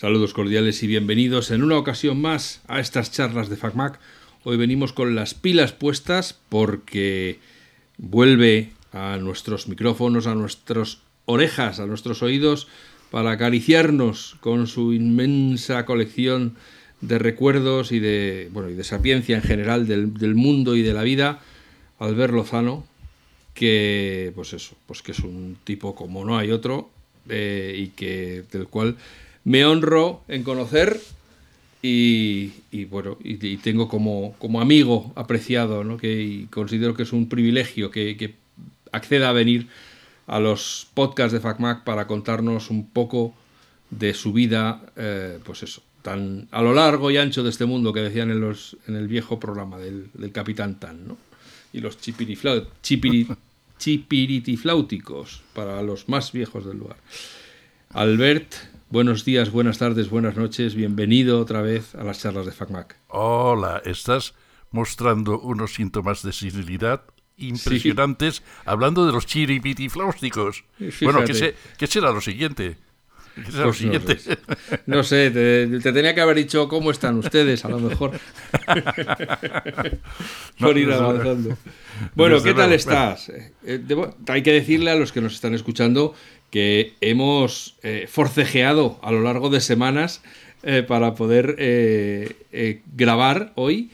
Saludos cordiales y bienvenidos en una ocasión más a estas charlas de FacMac. Hoy venimos con las pilas puestas porque vuelve a nuestros micrófonos, a nuestras orejas, a nuestros oídos, para acariciarnos con su inmensa colección de recuerdos y de, bueno, y de sapiencia en general del, mundo y de la vida, Albert Lozano, que, pues eso, pues que es un tipo como no hay otro eh, y que del cual me honro en conocer y, bueno, y, tengo como, como amigo apreciado, ¿no? que considero que es un privilegio que, acceda a venir a los podcasts de FacMac para contarnos un poco de su vida, eh, pues eso, tan a lo largo y ancho de este mundo que decían en, los, en el viejo programa del, Capitán Tan, ¿no? Y los chipiritifláuticos para los más viejos del lugar. Albert, Buenos días, buenas tardes, buenas noches. Bienvenido otra vez a las charlas de FacMac. Hola, estás mostrando unos síntomas de senilidad impresionantes hablando de los chiripitifláusticos. Bueno, ¿qué, será lo siguiente? ¿Qué será lo pues siguiente? No sé, te, tenía que haber dicho cómo están ustedes, a lo mejor. Por ir avanzando. Bueno, ¿qué tal estás? Eh, hay que decirle a los que nos están escuchando que hemos eh, forcejeado a lo largo de semanas eh, para poder eh, grabar hoy.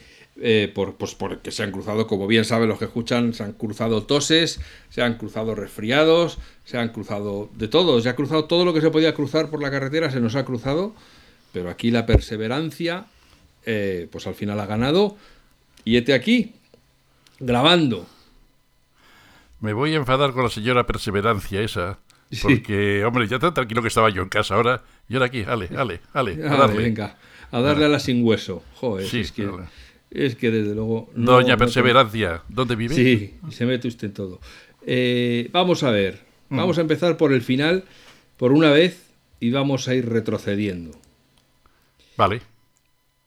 por, pues porque se han cruzado, como bien saben los que escuchan, se han cruzado toses, se han cruzado resfriados, se han cruzado de todo, se ha cruzado todo lo que se podía cruzar por la carretera, se nos ha cruzado, pero aquí la perseverancia, pues al final ha ganado. Y este aquí, grabando. Me voy a enfadar con la señora perseverancia esa. Porque, hombre, ya tan tranquilo que estaba yo en casa ahora, y ahora aquí, ale, ale, ale, a darle. Venga, a darle a la sin hueso. Joder, es, que, es que desde luego... Doña Perseverancia, ¿dónde vive? Sí, se mete usted en todo. Eh, vamos a ver, mm. vamos a empezar por el final, por una vez, y vamos a ir retrocediendo. Vale.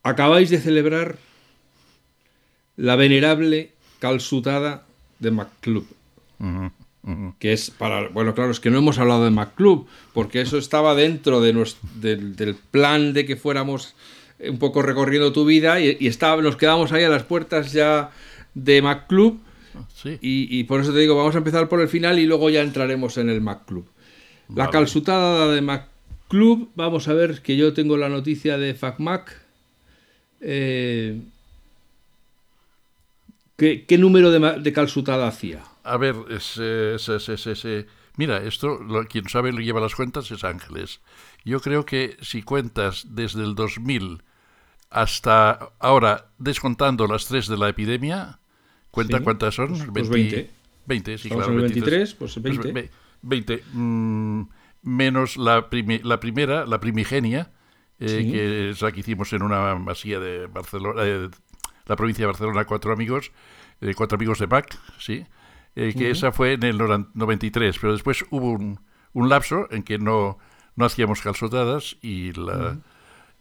Acabáis de celebrar la venerable calzutada de MacClub que es para, bueno, claro, es que no hemos hablado de MacClub, porque eso estaba dentro de del, plan de que fuéramos un poco recorriendo tu vida y, nos quedamos ahí a las puertas ya de MacClub. Sí. Y, por eso te digo, vamos a empezar por el final y luego ya entraremos en el MacClub. La calzutada de MacClub, vamos a ver que yo tengo la noticia de FacMac. Eh, ¿qué, número de, de calzutada hacía? A ver, mira, esto, quien sabe lo lleva las cuentas es Ángeles. Yo creo que si cuentas desde el 2000 hasta ahora, descontando las tres de la epidemia, ¿cuenta cuántas son? 20. Pues 20. 20, sí, claro. 23, pues 20. 20, pues mm, menos la, la primera, la primigenia, eh, que es la que hicimos en una masía de Barcelona, eh, la provincia de Barcelona, cuatro amigos, eh, cuatro amigos de PAC, sí. Eh, que esa fue en el 93, pero después hubo un, un lapso en que no, no hacíamos calzotadas y la...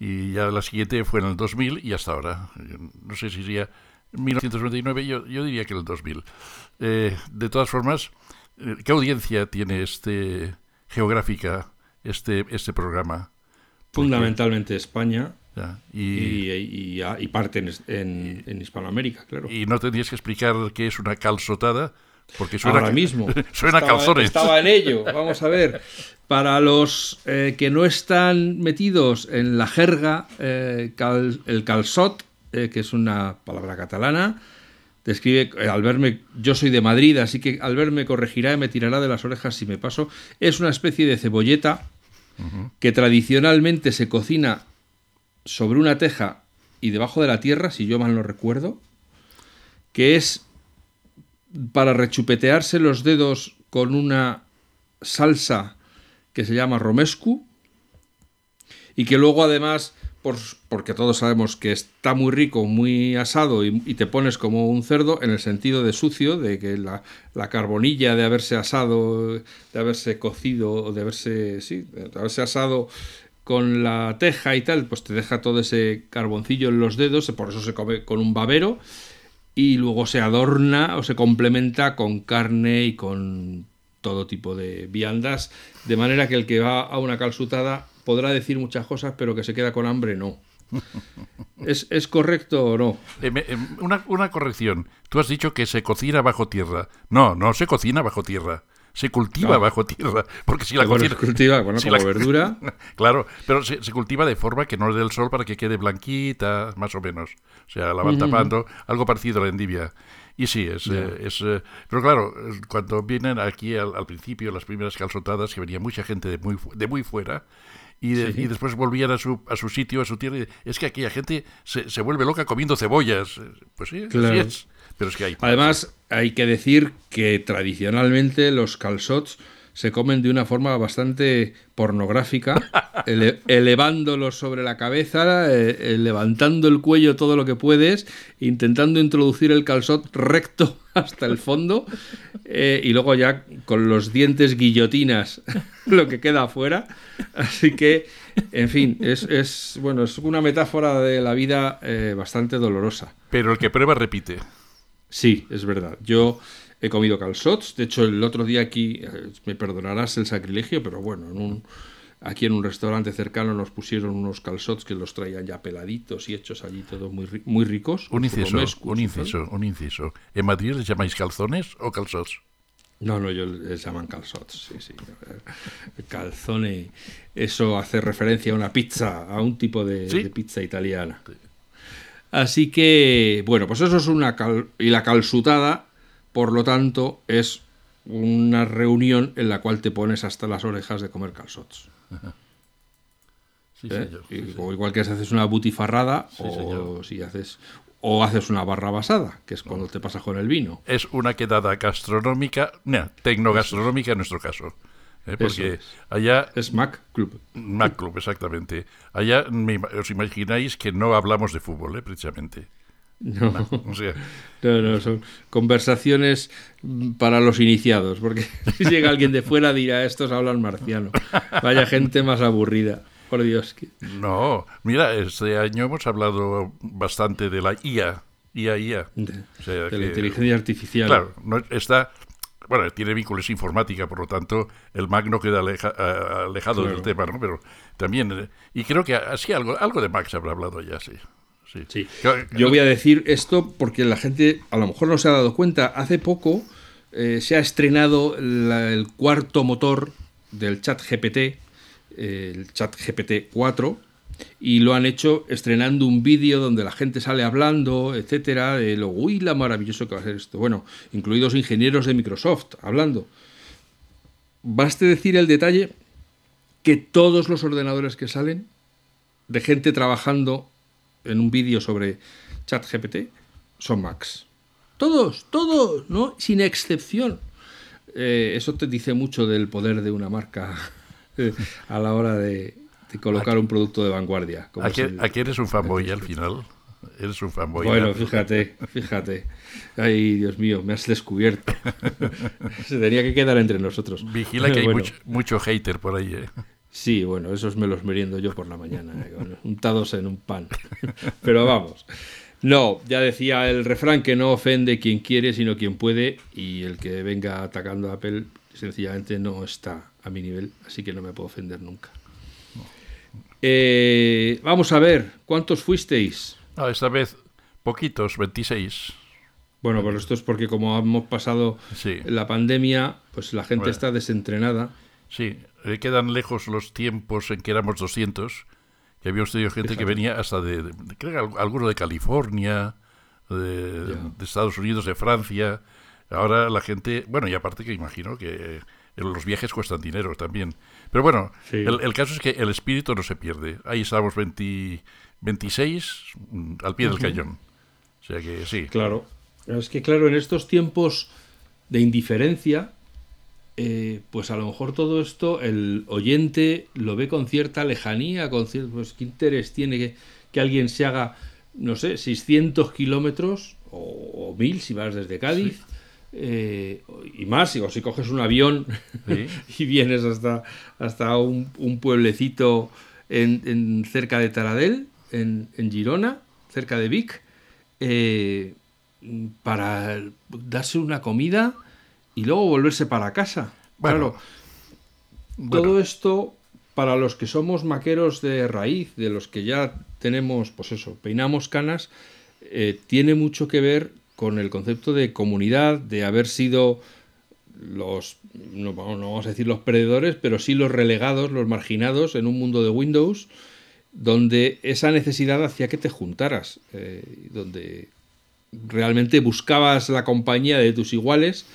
Y ya la siguiente fue en el 2000 y hasta ahora. No sé si sería 1999, yo, yo diría que el 2000. Eh, de todas formas, eh, ¿qué audiencia tiene este geográfica este, este programa? Fundamentalmente España. y, y, y, parte en, en, Hispanoamérica, claro. Y no tendrías que explicar qué es una calzotada, porque suena, Ahora mismo. suena estaba, calzones. Estaba en ello. Vamos a ver. Para los eh, que no están metidos en la jerga, eh, el calzot, eh, que es una palabra catalana, describe, al verme, yo soy de Madrid, así que al verme corregirá y me tirará de las orejas si me paso, es una especie de cebolleta que tradicionalmente se cocina sobre una teja y debajo de la tierra, si yo mal no recuerdo, que es para rechupetearse los dedos con una salsa que se llama romescu y que luego además, porque todos sabemos que está muy rico, muy asado y, te pones como un cerdo en el sentido de sucio, de que la, carbonilla de haberse asado, de haberse cocido, de haberse, sí, de haberse asado con la teja y tal, pues te deja todo ese carboncillo en los dedos, por eso se come con un babero y luego se adorna o se complementa con carne y con todo tipo de viandas, de manera que el que va a una calzutada podrá decir muchas cosas, pero que se queda con hambre, no. ¿Es, ¿Es, correcto o no? Eh, eh, una, una, corrección. Tú has dicho que se cocina bajo tierra. No, no se cocina bajo tierra. Se cultiva bajo tierra. Porque si la cocina. Se cultiva, bueno, como verdura. claro, pero se, cultiva de forma que no le dé el sol para que quede blanquita, más o menos. O sea, la van tapando. Algo parecido a la endivia. Y sí, es... Eh, es pero claro, cuando vienen aquí al, al, principio, las primeras calzotadas, que venía mucha gente de muy, de muy fuera, y, después volvían a su, a su sitio, a su tierra. es que aquella gente se, se vuelve loca comiendo cebollas. Pues sí, así es. Pero es que hay. Además, hay que decir que tradicionalmente los calzots se comen de una forma bastante pornográfica, elevándolos sobre la cabeza, eh, eh, levantando el cuello todo lo que puedes, intentando introducir el calzot recto hasta el fondo eh, y luego ya con los dientes guillotinas lo que queda afuera. Así que, en fin, es, bueno, es una metáfora de la vida bastante dolorosa. Pero el que prueba repite. Sí, es verdad. Yo he comido calzots. De hecho, el otro día aquí, eh, me perdonarás el sacrilegio, pero bueno, en un, aquí en un restaurante cercano nos pusieron unos calzots que los traían ya peladitos y hechos allí todos muy, muy ricos. Un inciso, un inciso, un inciso. ¿En Madrid les llamáis calzones o calzots? No, no, ellos les llaman calzots, sí, sí. Calzone, eso hace referencia a una pizza, a un tipo de, pizza italiana. Así que, bueno, pues eso es una... y la calzutada por lo tanto, es una reunión en la cual te pones hasta las orejas de comer calzots. ¿Eh? o igual que si haces una butifarrada o si haces o haces una barra basada, que es cuando te pasas con el vino. Es una quedada gastronómica, no, tecnogastronómica en nuestro caso. ¿Eh? Porque allá... Es Mac Club. Mac Club, exactamente. Allá os imagináis que no hablamos de fútbol, ¿eh? precisamente. No. no, son conversaciones para los iniciados, porque si llega alguien de fuera dirá, estos hablan marciano. Vaya gente más aburrida. Por Dios. No, mira, este año hemos hablado bastante de la IA. IA, IA. De, la inteligencia artificial. Claro, no, está, bueno, tiene vínculos informática, por lo tanto, el Mac no queda alejado del tema, ¿no? Pero también, eh, y creo que así algo, algo de Mac se habrá hablado ya, sí. Sí. Yo voy a decir esto porque la gente a lo mejor no se ha dado cuenta. Hace poco eh, se ha estrenado el cuarto motor del chat GPT, el chat GPT 4, y lo han hecho estrenando un vídeo donde la gente sale hablando, etcétera, de lo uy, la maravilloso que va a ser esto. Bueno, incluidos ingenieros de Microsoft hablando. Baste decir el detalle que todos los ordenadores que salen de gente trabajando en un vídeo sobre ChatGPT son Macs. Todos, todos, ¿no? Sin excepción. Eh, eso te dice mucho del poder de una marca eh, a la hora de, colocar un producto de vanguardia. Aquí, eres un fanboy al final. Eres un fanboy. Bueno, fíjate, fíjate. Ay, Dios mío, me has descubierto. Se tenía que quedar entre nosotros. Vigila que hay mucho, mucho hater por ahí, ¿eh? Sí, bueno, esos me los meriendo yo por la mañana, eh, untados en un pan. Pero vamos. No, ya decía el refrán que no ofende quien quiere, sino quien puede, y el que venga atacando a Apple sencillamente no está a mi nivel, así que no me puedo ofender nunca. Eh, vamos a ver, ¿cuántos fuisteis? esta vez poquitos, 26. Bueno, pero esto es porque como hemos pasado la pandemia, pues la gente está desentrenada. Sí, le quedan lejos los tiempos en que éramos 200, que habíamos tenido gente que venía hasta de, creo que alguno de California, de, Estados Unidos, de Francia. Ahora la gente, bueno, y aparte que imagino que los viajes cuestan dinero también. Pero bueno, el, caso es que el espíritu no se pierde. Ahí estamos 20, 26 mm, al pie del cañón. O sea que sí. Claro. Es que claro, en estos tiempos de indiferencia, eh, pues a lo mejor todo esto el oyente lo ve con cierta lejanía, con cierto, pues qué interés tiene que, alguien se haga, no sé, 600 kilómetros o, 1000 si vas desde Cádiz. Eh, y más, o si coges un avión y vienes hasta, hasta un, pueblecito en, cerca de Taradell, en, Girona, cerca de Vic, eh, para darse una comida y luego volverse para casa. claro, todo esto para los que somos maqueros de raíz, de los que ya tenemos, pues eso, peinamos canas, eh, tiene mucho que ver con el concepto de comunidad, de haber sido los, no, vamos a decir los perdedores, pero sí los relegados, los marginados en un mundo de Windows, donde esa necesidad hacía que te juntaras, eh, donde realmente buscabas la compañía de tus iguales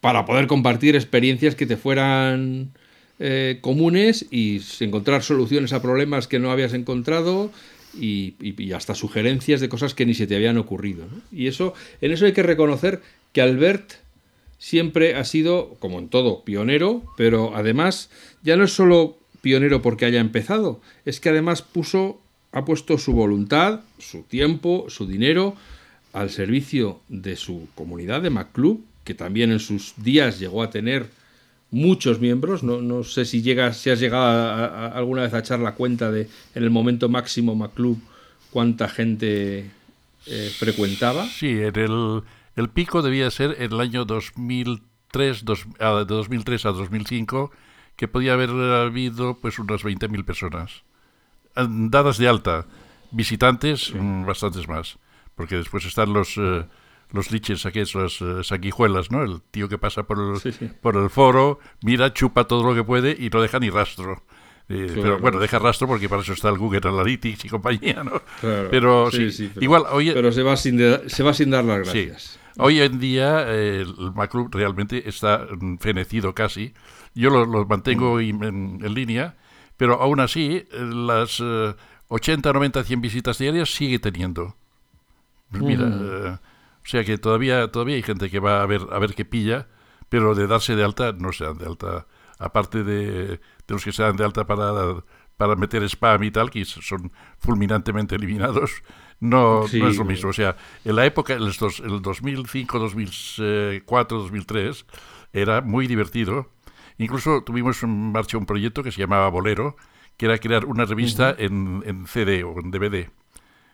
para poder compartir experiencias que te fueran eh, comunes y encontrar soluciones a problemas que no habías encontrado y, hasta sugerencias de cosas que ni se te habían ocurrido. Y eso, en eso hay que reconocer que Albert siempre ha sido, como en todo, pionero, pero además ya no es solo pionero porque haya empezado, es que además puso, ha puesto su voluntad, su tiempo, su dinero al servicio de su comunidad de MacClub, que también en sus días llegó a tener muchos miembros. No, no sé si llegas, si has llegado alguna vez a echar la cuenta de en el momento máximo MacClub cuánta gente eh, frecuentaba. Sí, en el, el, pico debía ser en el año 2003, de 2003 a 2005, que podía haber habido pues unas 20.000 personas. Dadas de alta, visitantes, mm, bastantes más, porque después están los... Eh, los liches aquellos, las uh, sanguijuelas, ¿no? El tío que pasa por el, por el foro, mira, chupa todo lo que puede y no deja ni rastro. Eh, pero bueno, deja rastro porque para eso está el Google Analytics y compañía, ¿no? Pero sí, igual hoy pero se va sin se va sin dar las gracias. Hoy en día eh, el Maclub realmente está fenecido casi. Yo lo, mantengo mm. en, línea, pero aún así eh, las 80, 90, 100 visitas diarias sigue teniendo. Mira, mm. O sea que todavía, todavía hay gente que va a ver, a ver qué pilla, pero de darse de alta no se dan de alta. Aparte de, los que se dan de alta para, para meter spam y tal, que son fulminantemente eliminados, no, es lo mismo. O sea, en la época, el, el 2005, 2004, 2003, era muy divertido. Incluso tuvimos en marcha un proyecto que se llamaba Bolero, que era crear una revista en, en CD o en DVD.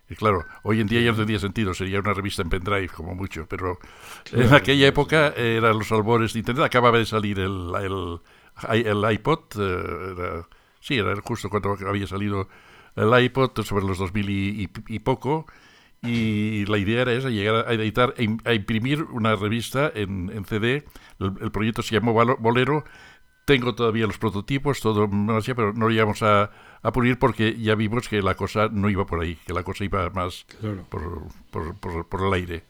Y claro, hoy en día ya no tendría sentido, sería una revista en pendrive como mucho, pero en aquella época eran los albores de Internet, acababa de salir el, el, iPod, eh, sí, era justo cuando había salido el iPod sobre los 2000 y, y, poco, y la idea era esa, llegar a editar, a imprimir una revista en, en CD, el, proyecto se llamó Bolero, tengo todavía los prototipos, todo, pero no lo íbamos a, a pulir porque ya vimos que la cosa no iba por ahí, que la cosa iba más por, por, por, el aire.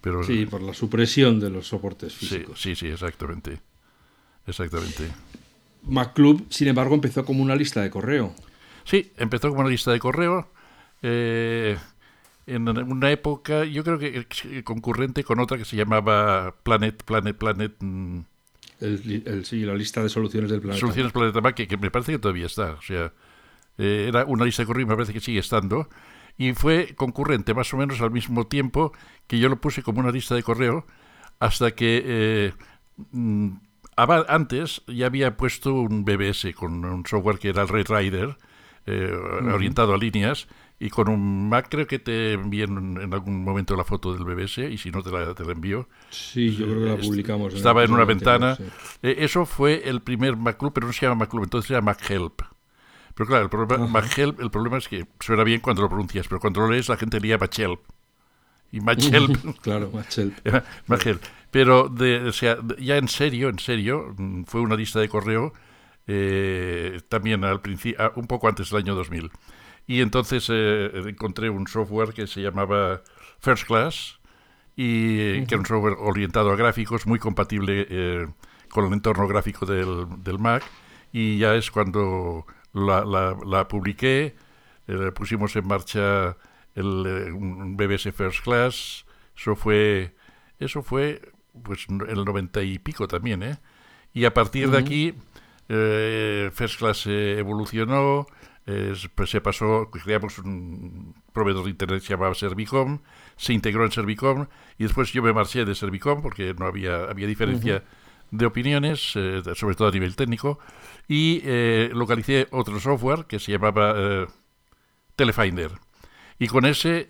Pero, sí, por la supresión de los soportes físicos. Sí, sí, exactamente. Exactamente. MacClub, sin embargo, empezó como una lista de correo. Sí, empezó como una lista de correo. Eh, en una época, yo creo que concurrente con otra que se llamaba Planet, Planet, Planet. Mm, el, sí, la lista de soluciones del planeta. Soluciones Planeta Mac, que, me parece que todavía está. O sea, eh, era una lista de correo y me parece que sigue estando. Y fue concurrente más o menos al mismo tiempo que yo lo puse como una lista de correo, hasta que eh, mm, antes ya había puesto un BBS con un software que era el Red Rider, eh, orientado a líneas, y con un Mac creo que te envié en, algún momento la foto del BBS y si no te la, te la envío. Sí, yo creo que la publicamos. Estaba en, una ventana. Eh, eso fue el primer Club, pero no se llama Club, entonces se llama Help. Pero claro, el problema, Help, el problema es que suena bien cuando lo pronuncias, pero cuando lo lees la gente leía Machelp. Y Machelp. claro, Machelp. Machelp. Pero de, o sea, ya en serio, en serio, mm, fue una lista de correo eh, también al principio, un poco antes del año 2000. Y entonces eh, encontré un software que se llamaba First Class, y que era un software orientado a gráficos, muy compatible eh, con el entorno gráfico del, del, Mac. Y ya es cuando la, la, publiqué, eh, pusimos en marcha el, un BBS First Class. Eso fue, eso fue pues el 90 y pico también, ¿eh? Y a partir de aquí, First Class evolucionó, pues se pasó, creamos un proveedor de internet que se llamaba Servicom, se integró en Servicom y después yo me marché de Servicom porque no había, había diferencia de opiniones, eh, sobre todo a nivel técnico, y eh, localicé otro software que se llamaba eh, Telefinder. Y con ese,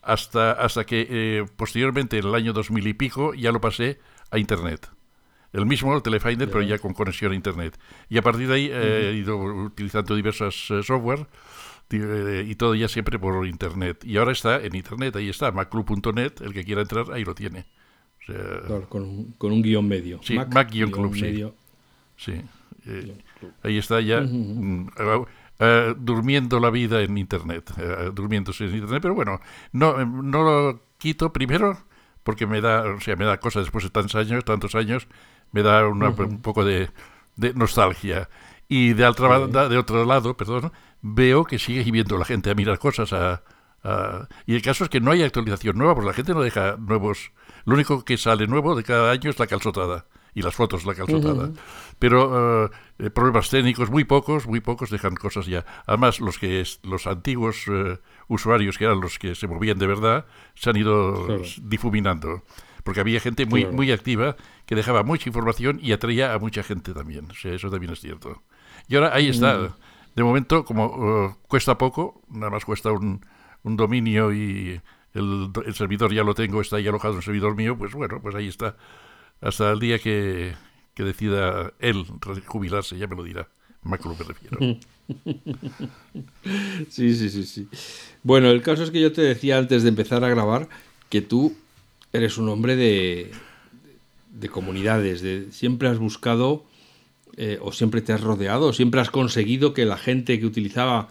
hasta, hasta que posteriormente, en el año 2000 y pico, ya lo pasé a Internet. El mismo, el Telefinder, pero ya con conexión a Internet. Y a partir de ahí he ido utilizando diversas software y todo ya siempre por Internet. Y ahora está en Internet, ahí está, maclub.net, el que quiera entrar, ahí lo tiene. con, con, un guion medio. Sí, Mac-Club, sí. Sí. Eh, ahí está ya mm, eh, durmiendo la vida en Internet, durmiéndose en Internet, pero bueno, no, no lo quito primero porque me da, o sea, me da cosa después de tantos años, tantos años, me da un poco de, de, nostalgia. Y de, otra, de otro lado, perdón, veo que sigue viendo la gente a mirar cosas, a, y el caso es que no hay actualización nueva, porque la gente no deja nuevos. Lo único que sale nuevo de cada año es la calzotada y las fotos la calzotada. Pero uh, problemas técnicos, muy pocos, muy pocos dejan cosas ya. Además, los que los antiguos uh, usuarios, que eran los que se movían de verdad, se han ido difuminando. Porque había gente muy, muy activa que dejaba mucha información y atraía a mucha gente también. O sea, eso también es cierto. Y ahora ahí está. De momento, como uh, cuesta poco, nada más cuesta un, un dominio y el, el, servidor ya lo tengo, está ahí alojado en un servidor mío, pues bueno, pues ahí está hasta el día que, decida él jubilarse, ya me lo dirá. Macro me refiero. Sí, sí, sí, sí. Bueno, el caso es que yo te decía antes de empezar a grabar que tú eres un hombre de, de comunidades, de, siempre has buscado eh, o siempre te has rodeado, siempre has conseguido que la gente que utilizaba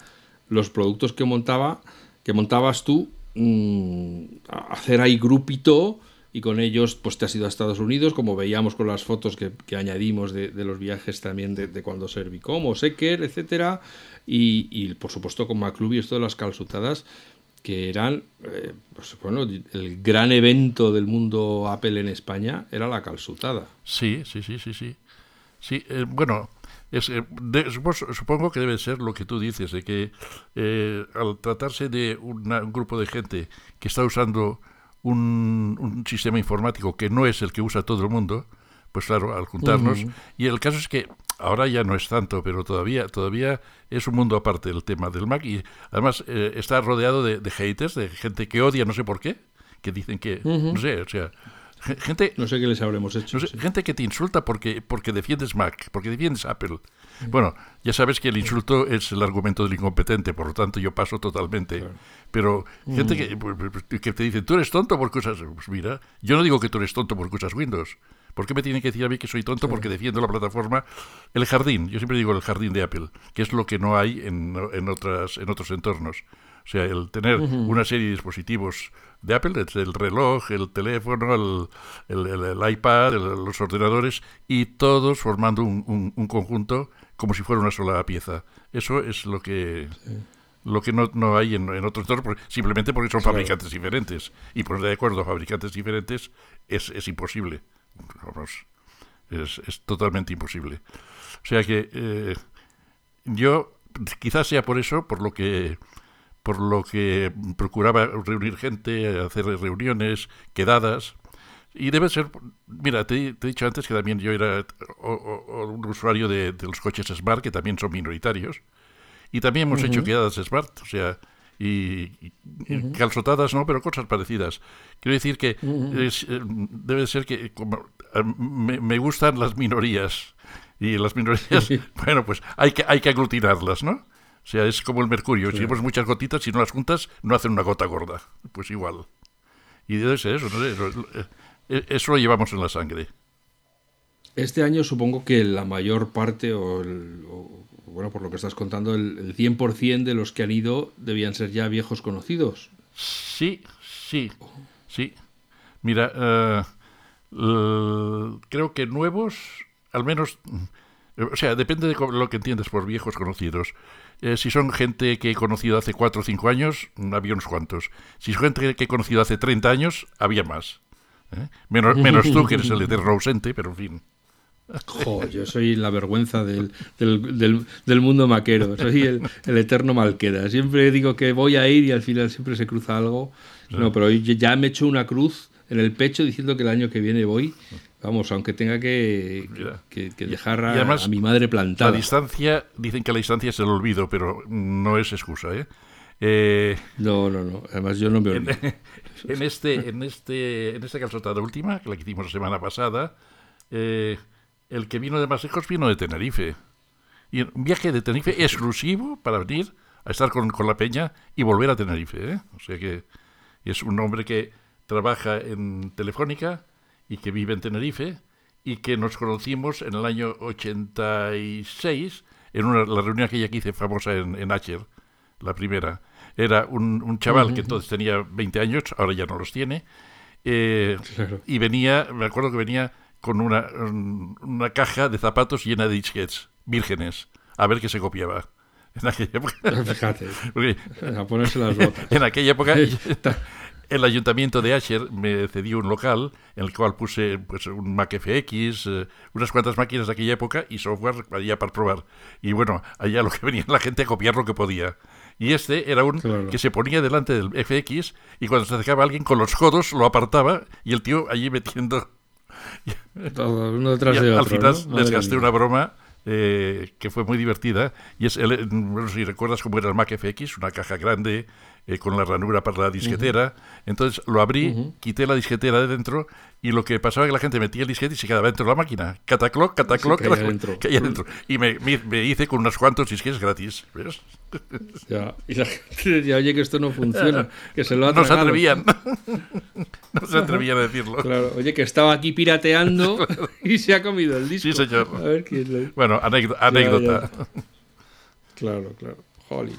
los productos que montaba, que montabas tú, mmm, hacer ahí grupito y con ellos pues te has ido a Estados Unidos, como veíamos con las fotos que, añadimos de, los viajes también de, cuando Servicom o Secker, etcétera, y, por supuesto con MacLub y esto de las calzutadas que eran, eh, pues, bueno, el gran evento del mundo Apple en España era la calzutada. Sí, sí, sí, sí, sí. Sí, eh, bueno, es, eh, supongo que debe ser lo que tú dices, de que al tratarse de un grupo de gente que está usando un, sistema informático que no es el que usa todo el mundo, pues claro, al juntarnos. Y el caso es que ahora ya no es tanto, pero todavía, todavía es un mundo aparte del tema del Mac. Y además eh, está rodeado de, haters, de gente que odia, no sé por qué, que dicen que, no sé, o sea, gente... No sé qué les habremos hecho. Gente que te insulta porque, porque defiendes Mac, porque defiendes Apple. Bueno, ya sabes que el insulto es el argumento del incompetente, por lo tanto yo paso totalmente. Pero gente mm. pues, pues, que, te dice, tú eres tonto porque usas... Pues mira, yo no digo que tú eres tonto porque usas Windows. ¿Por qué me tienen que decir a mí que soy tonto porque defiendo la plataforma? El jardín, yo siempre digo el jardín de Apple, que es lo que no hay en, en, otras, en otros entornos. O sea, el tener una serie de dispositivos de Apple, el reloj, el teléfono, el, el, iPad, los ordenadores, y todos formando un, un, conjunto como si fuera una sola pieza. Eso es lo que... lo que no, no hay en, en otros entornos, simplemente porque son fabricantes diferentes. Y poner de acuerdo a fabricantes diferentes es, es imposible. Es, es, totalmente imposible. O sea que eh, yo, quizás sea por eso, por lo que por lo que procuraba reunir gente, hacer reuniones, quedadas. Y debe ser, mira, te, he dicho antes que también yo era un usuario de, los coches Smart, que también son minoritarios. Y también hemos hecho quedadas Smart, o sea, y, calzotadas no, pero cosas parecidas. Quiero decir que eh, debe ser que como, eh, me, me, gustan las minorías. Y las minorías, bueno, pues hay que, hay que aglutinarlas, ¿no? O sea, es como el mercurio. Si tenemos muchas gotitas, y no las juntas, no hacen una gota gorda. Pues igual. Y debe ser eso, eh, Eso lo llevamos en la sangre. Este año supongo que la mayor parte, o, bueno, por lo que estás contando, el, 100% de los que han ido debían ser ya viejos conocidos. Sí, sí, sí. Mira, eh, creo que nuevos, al menos, o sea, depende de lo que entiendes por viejos conocidos. Eh, si son gente que he conocido hace 4 o 5 años, había unos cuantos. Si son gente que he conocido hace 30 años, había más. ¿eh? Menos, menos tú, que eres el eterno ausente, pero en fin. Yo soy la vergüenza del, del, del, mundo maquero, soy el, el, eterno malqueda. Siempre digo que voy a ir y al final siempre se cruza algo. No, pero ya me he hecho una cruz en el pecho diciendo que el año que viene voy Vamos, aunque tenga que, dejar a, mi madre plantada. La distancia, dicen que la distancia es el olvido, pero no es excusa, ¿eh? eh no, no, no. Además yo no me olvido. En, este, en este, en esta calzotada última, que la que hicimos la semana pasada, eh, el que vino de más lejos vino de Tenerife. Y un viaje de Tenerife exclusivo para venir a estar con, la peña y volver a Tenerife. ¿eh? O sea que es un hombre que trabaja en Telefónica y que vive en Tenerife y que nos conocimos en el año 86 en una, la reunión que hice famosa en, en Acher, la primera. Era un, chaval que entonces tenía 20 años, ahora ya no los tiene, eh, y venía, me acuerdo que venía con una, una caja de zapatos llena de disquets vírgenes, a ver qué se copiaba. En aquella época. Fíjate. a ponerse las botas. En aquella época. el ayuntamiento de Asher me cedió un local en el cual puse pues, un Mac FX, eh, unas cuantas máquinas de aquella época y software allá para probar. Y bueno, allá lo que venía la gente a copiar lo que podía. Y este era un que se ponía delante del FX y cuando se acercaba alguien con los codos lo apartaba y el tío allí metiendo... Todo uno detrás de otro, Al final les gasté una broma eh, que fue muy divertida. Y es, el, si recuerdas cómo era el Mac FX, una caja grande eh, con la ranura para la disquetera. Entonces lo abrí, quité la disquetera de dentro y lo que pasaba es que la gente metía el disquete y se quedaba dentro de la máquina. Catacloc, catacloc, sí, caía, dentro. Y me, me, hice con unos cuantos disquetes gratis. ¿ves? Ya, y la gente decía, oye, que esto no funciona, que se lo ha No se atrevían. no se atrevían a decirlo. Claro, oye, que estaba aquí pirateando y se ha comido el disco. Sí, señor. A ver quién lo... Bueno, anécdota. Claro, claro. Holly.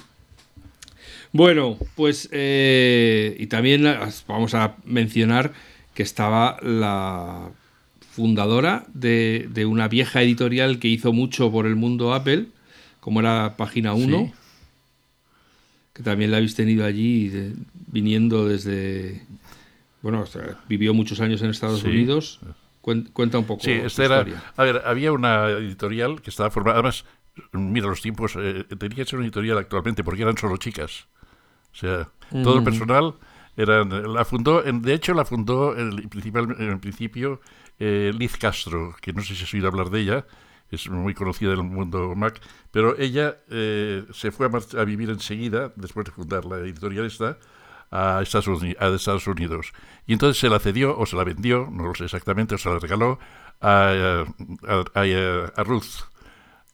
Bueno, pues eh, y también vamos a mencionar que estaba la fundadora de, una vieja editorial que hizo mucho por el mundo Apple, como era Página 1, que también la habéis tenido allí viniendo desde... Bueno, vivió muchos años en Estados Unidos. Cuenta un poco. Sí, esta era. A ver, había una editorial que estaba formada. Además, mira, los tiempos. Eh, tenía que ser una editorial actualmente porque eran solo chicas. O sea, todo el personal era, la fundó, de hecho la fundó el, principal, en principio eh, Liz Castro, que no sé si has oído hablar de ella, es muy conocida en el mundo Mac, pero ella eh, se fue a, vivir enseguida, después de fundar la editorial esta, a Estados, Unidos, a Estados Unidos. Y entonces se la cedió o se la vendió, no lo sé exactamente, o se la regaló a, a Ruth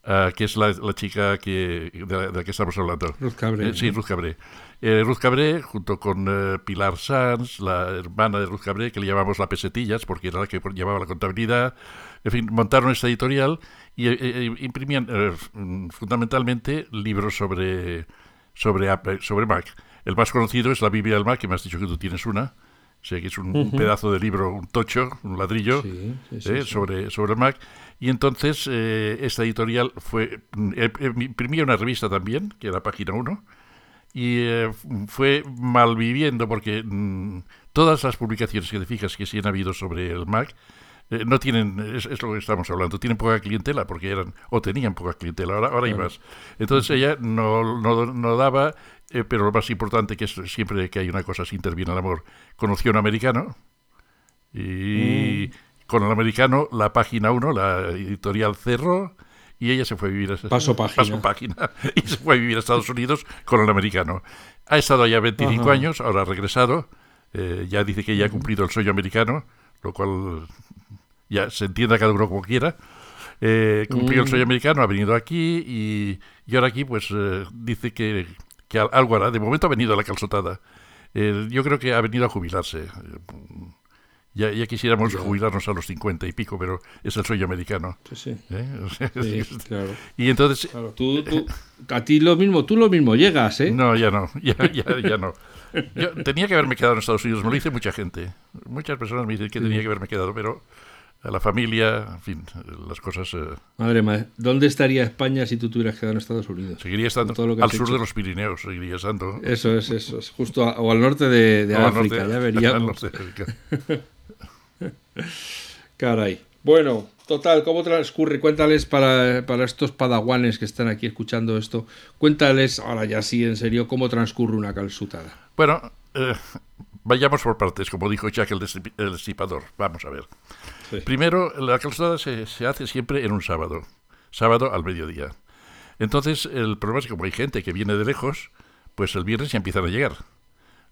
Ah, que es la, chica que, de, la, que estamos hablando. Ruth Cabré. Eh, sí, Ruth Cabré. Eh, Ruth Cabré, junto con eh, Pilar Sanz, la hermana de Ruth Cabré, que le llamamos la Pesetillas, porque era la que llevaba la contabilidad, en fin, montaron esta editorial y imprimían fundamentalmente libros sobre, sobre, sobre Mac. El más conocido es la Biblia del Mac, que me has dicho que tú tienes una. O sea, que es un, pedazo de libro, un tocho, un ladrillo sobre, sobre el Mac. Y entonces eh, esta editorial fue eh, eh, imprimía una revista también, que era Página 1, y fue malviviendo porque mm, todas las publicaciones que te fijas que sí han habido sobre el Mac no tienen, es, lo que estamos hablando, tienen poca clientela porque eran, o tenían poca clientela, ahora, ahora hay más. Entonces ella no, no, no daba, pero lo más importante que es siempre que hay una cosa se interviene el amor, conoció a un americano y... Mm con el americano la página 1, la editorial cerró y ella se fue a vivir a paso página. página y se fue a vivir a Estados Unidos con el americano. Ha estado allá 25 años, ahora ha regresado, eh, ya dice que ya ha cumplido el sueño americano, lo cual ya se entienda cada uno como quiera. Eh, cumplió el sueño americano, ha venido aquí y, y ahora aquí pues eh, dice que, que, algo hará. De momento ha venido a la calzotada. yo creo que ha venido a jubilarse. Ya, ya quisiéramos jubilarnos a los cincuenta y pico, pero es el sueño americano. Sí, sí. ¿Eh? claro. Y entonces... tú, a ti lo mismo, tú lo mismo llegas, ¿eh? No, ya no, ya, ya, ya no. Yo tenía que haberme quedado en Estados Unidos, me lo dice mucha gente. Muchas personas me dicen que tenía que haberme quedado, pero a la familia, en fin, las cosas... Eh, Madre mía, ¿dónde estaría España si tú tuvieras quedado en Estados Unidos? Seguiría estando al sur de los Pirineos, seguiría estando. Eso es, eso es, justo o al norte de, África, ya veríamos. Norte de África. Caray. Bueno, total, ¿cómo transcurre? Cuéntales para, estos padaguanes que están aquí escuchando esto, cuéntales, ahora ya sí, en serio, cómo transcurre una calzutada. Bueno, eh, vayamos por partes, como dijo Jack el, disipador. Vamos a ver. Primero, la calzutada se, se hace siempre en un sábado, sábado al mediodía. Entonces, el problema es que como hay gente que viene de lejos, pues el viernes ya empiezan a llegar.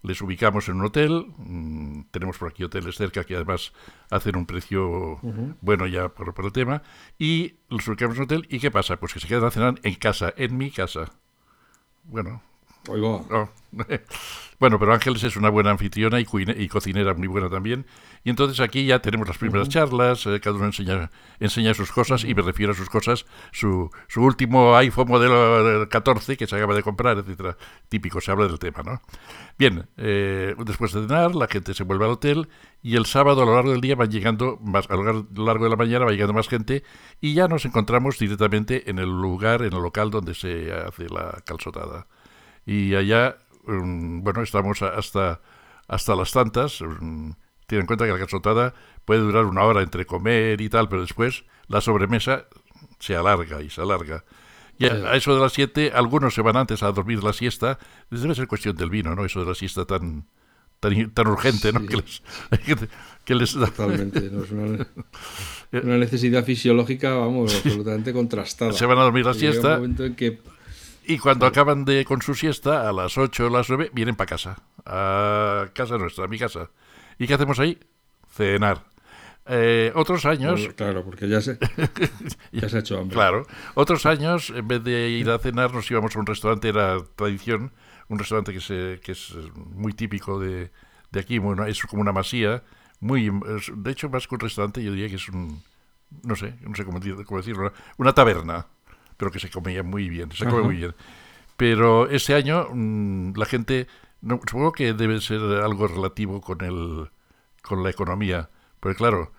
Les ubicamos en un hotel, mm, tenemos por aquí hoteles cerca que además hacen un precio bueno ya por, por, el tema, y los ubicamos en un hotel, ¿y qué pasa? Pues que se quedan a cenar en casa, en mi casa. Bueno, bueno, pero Ángeles es una buena anfitriona y, y, cocinera muy buena también. Y entonces aquí ya tenemos las primeras charlas, eh, cada uno enseña, enseña sus cosas, y me refiero a sus cosas, su, su último iPhone modelo 14 que se acaba de comprar, etcétera. Típico, se habla del tema, ¿no? Bien, eh, después de cenar, la gente se vuelve al hotel y el sábado a lo largo del día van llegando, más, a lo largo de la mañana va llegando más gente y ya nos encontramos directamente en el lugar, en el local donde se hace la calzotada y allá, mm, bueno, estamos hasta, hasta las tantas. Mm, Tienen en cuenta que la casotada puede durar una hora entre comer y tal, pero después la sobremesa se alarga y se alarga. Y a, eso de las siete, algunos se van antes a dormir la siesta. Debe ser cuestión del vino, ¿no? Eso de la siesta tan, tan, urgente, ¿no? Que les, Totalmente, ¿no? es una, una, necesidad fisiológica, vamos, absolutamente contrastada. Se van a dormir la siesta. que y cuando acaban de con su siesta, a las 8 o las 9, vienen para casa. A casa nuestra, a mi casa. ¿Y qué hacemos ahí? Cenar. Eh, otros años. claro, porque ya se, ya se ha hecho hambre. Claro. Otros años, en vez de ir a cenar, nos íbamos a un restaurante, era tradición, un restaurante que, se, que es muy típico de, de aquí, bueno, es como una masía. Muy, de hecho, más que un restaurante, yo diría que es un. No sé, no sé cómo, cómo decirlo, una taberna pero que se comía muy bien, se come muy bien. Pero ese año mm, la gente, supongo que debe ser algo relativo con, el, con la economía, porque claro,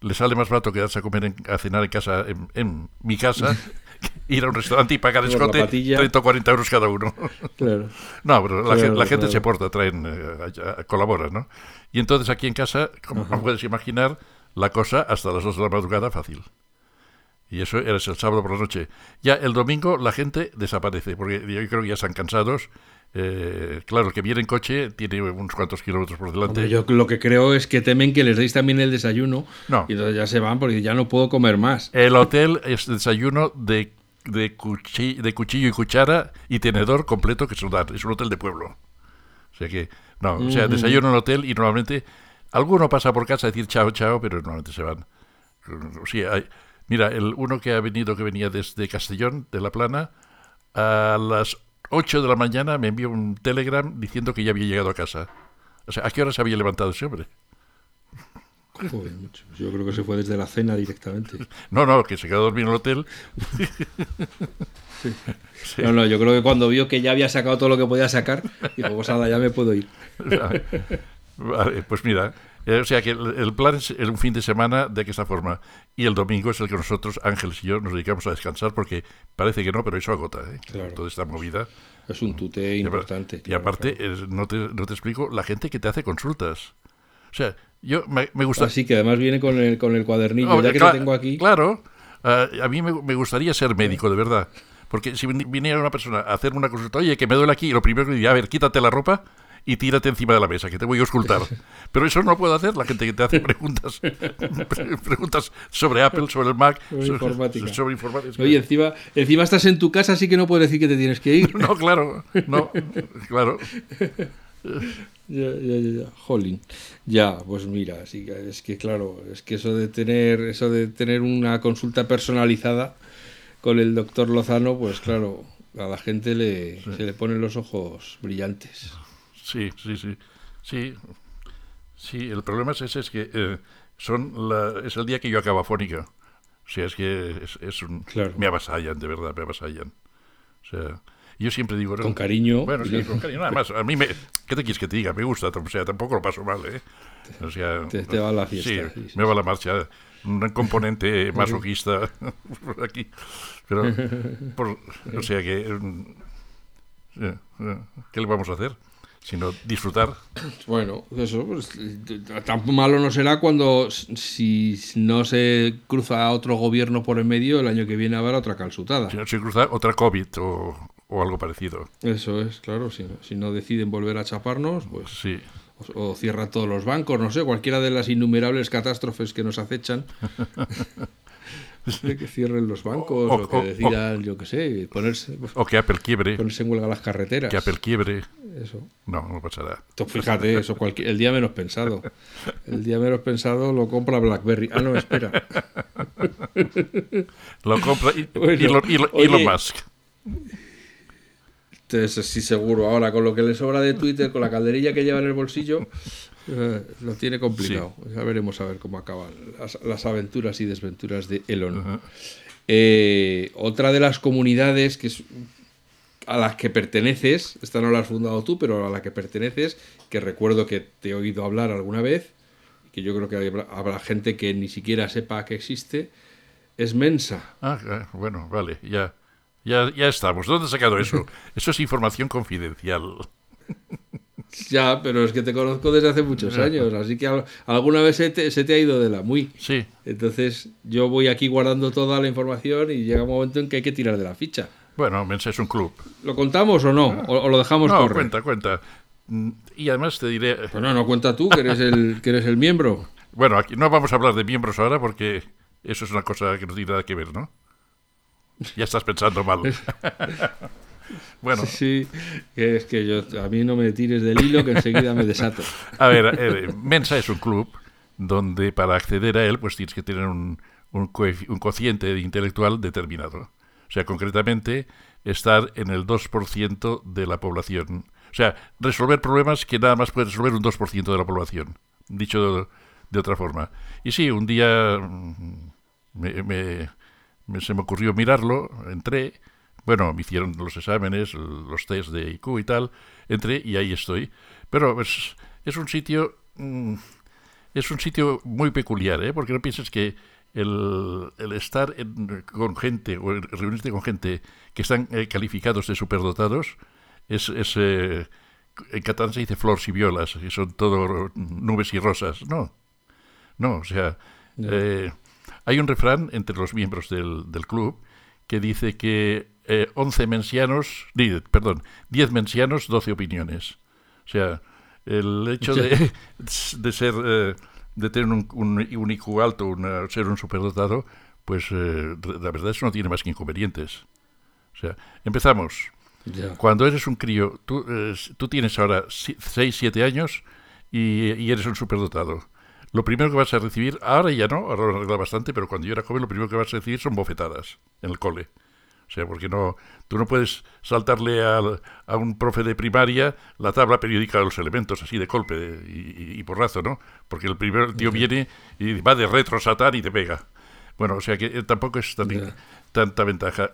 le sale más barato quedarse a comer, a cenar en casa, en, mi casa, ir a un restaurante y pagar escote 30 o 40 euros cada uno. Claro. No, pero la, gente, se porta, traen, eh, colabora, ¿no? Y entonces aquí en casa, como puedes imaginar, la cosa hasta las 2 de la madrugada fácil. Y eso era el sábado por la noche. Ya el domingo la gente desaparece, porque yo creo que ya están cansados. Eh, claro, el que viene en coche tiene unos cuantos kilómetros por delante. yo lo que creo es que temen que les deis también el desayuno no. y entonces ya se van porque ya no puedo comer más. El hotel es desayuno de, de, cuchillo, de cuchillo y cuchara y tenedor completo que se dan. Es un hotel de pueblo. O sea que, no, o sea, desayuno en el hotel y normalmente alguno pasa por casa a decir chao, chao, pero normalmente se van. Sí, hay, Mira, el uno que ha venido, que venía desde Castellón, de La Plana, a las 8 de la mañana me envió un telegram diciendo que ya había llegado a casa. O sea, ¿a qué hora se había levantado ese hombre? Yo creo que se fue desde la cena directamente. No, no, que se quedó a dormir en el hotel. No, no, yo creo que cuando vio que ya había sacado todo lo que podía sacar, dijo, pues nada, ya me puedo ir. Vale, pues mira, eh, o sea que el, plan es un fin de semana de esta forma. Y el domingo es el que nosotros, Ángeles y yo, nos dedicamos a descansar porque parece que no, pero eso agota, ¿eh? Toda esta movida. Es un tute importante. Y aparte, no, te, no te explico, la gente que te hace consultas. O sea, yo me, gusta... Así que además viene con el, con el cuadernillo, ya que lo tengo aquí. Claro, a mí me, me, gustaría ser médico, de verdad. Porque si viniera una persona a hacerme una consulta, oye, que me duele aquí, y lo primero que diría, a ver, quítate la ropa, y tírate encima de la mesa, que te voy a ocultar. Pero eso no lo puedo hacer la gente que te hace preguntas preguntas sobre Apple, sobre el Mac, sobre, informática. Sobre informática. Oye, encima, encima estás en tu casa, así que no puedes decir que te tienes que ir. No, claro, no, claro. Ya, ya, ya, Jolín. Ya, pues mira, sí, es que claro, es que eso de tener, eso de tener una consulta personalizada con el doctor Lozano, pues claro, a la gente le, se le ponen los ojos brillantes. Sí, sí, sí. Sí, sí el problema es ese, es que eh, son la, es el día que yo acabo afónica. O sea, es que es, un... Me avasallan, de verdad, me avasallan. O sea, yo siempre digo... Con cariño. Bueno, sí, con cariño. Nada más, a mí me... ¿Qué te quieres que te diga? Me gusta, o sea, tampoco lo paso mal, ¿eh? O sea... Te, va la fiesta. Sí, me va la marcha. Un componente masoquista por aquí. Pero, por, o sea que... Eh, eh, ¿Qué le vamos a hacer? Sino disfrutar. Bueno, eso, pues, tan malo no será cuando si no se cruza otro gobierno por el medio, el año que viene habrá otra calzutada. Si no se cruza otra COVID o, algo parecido. Eso es, claro, si, si no deciden volver a chaparnos, pues... Sí. O, cierra todos los bancos, no sé, cualquiera de las innumerables catástrofes que nos acechan. que cierren los bancos o, que decidan, yo qué sé, ponerse. O que Apple quiebre. Ponerse en huelga las carreteras. Que Apple quiebre. Eso. No, no pasará. fíjate, eso el día menos pensado. El día menos pensado lo compra BlackBerry. Ah, no, espera. lo compra y, Elon Musk. Entonces, sí, seguro. Ahora, con lo que le sobra de Twitter, con la calderilla que lleva en el bolsillo, eh, lo tiene complicado. Ya veremos a ver cómo acaban las, aventuras y desventuras de Elon. Eh, otra de las comunidades que es, a las que perteneces, esta no la has fundado tú, pero a la que perteneces, que recuerdo que te he oído hablar alguna vez, que yo creo que habrá, gente que ni siquiera sepa que existe, es Mensa. Ah, bueno, vale, ya. Ya, ya estamos. ¿Dónde has sacado eso? Eso es información confidencial. Ya, pero es que te conozco desde hace muchos años, así que alguna vez se te, ha ido de la muy. Sí. Entonces yo voy aquí guardando toda la información y llega un momento en que hay que tirar de la ficha. Bueno, Mensa es un club. ¿Lo contamos o no? ¿O, lo dejamos no, cuenta, cuenta. Y además te diré... Bueno, no cuenta tú, que eres el, que eres el miembro. Bueno, aquí no vamos a hablar de miembros ahora porque eso es una cosa que no tiene nada que ver, ¿no? Ya estás pensando mal. bueno. Sí, es que yo, a mí no me tires del hilo que enseguida me desato. A ver, eh, Mensa es un club donde para acceder a él pues tienes que tener un, un, cociente intelectual determinado. O sea, concretamente, estar en el 2% de la población. O sea, resolver problemas que nada más puede resolver un 2% de la población. Dicho de, otra forma. Y sí, un día mm, me, se me ocurrió mirarlo, entré, bueno, me hicieron los exámenes, los test de IQ y tal, entré y ahí estoy. Pero es, es un sitio... Mm, es un sitio muy peculiar, ¿eh? porque no pienses que el, el estar con gente o reunirte con gente que están eh, calificados de superdotados es, es eh, en catalán se dice flores y violas, que son todo nubes y rosas. No, no, o sea, eh, hay un refrán entre los miembros del, club que dice que eh, 11 mensianos, perdón, 10 mensianos, 12 opiniones. O sea, el hecho de, de ser, eh, de tener un, un, IQ alto, una, ser un superdotado, pues eh, la verdad eso no tiene más que inconvenientes. O sea, empezamos. Cuando eres un crío, tú, eh, tú tienes ahora 6, 7 años y, y eres un superdotado lo primero que vas a recibir, ahora ya no, ahora lo arregla bastante, pero cuando yo era joven lo primero que vas a recibir son bofetadas en el cole. O sea, porque no, tú no puedes saltarle a, a un profe de primaria la tabla periódica de los elementos, así de golpe y, porrazo, ¿no? Porque el primer tío viene y va de retrosatar y te pega. Bueno, o sea que eh, tampoco es tanta ventaja.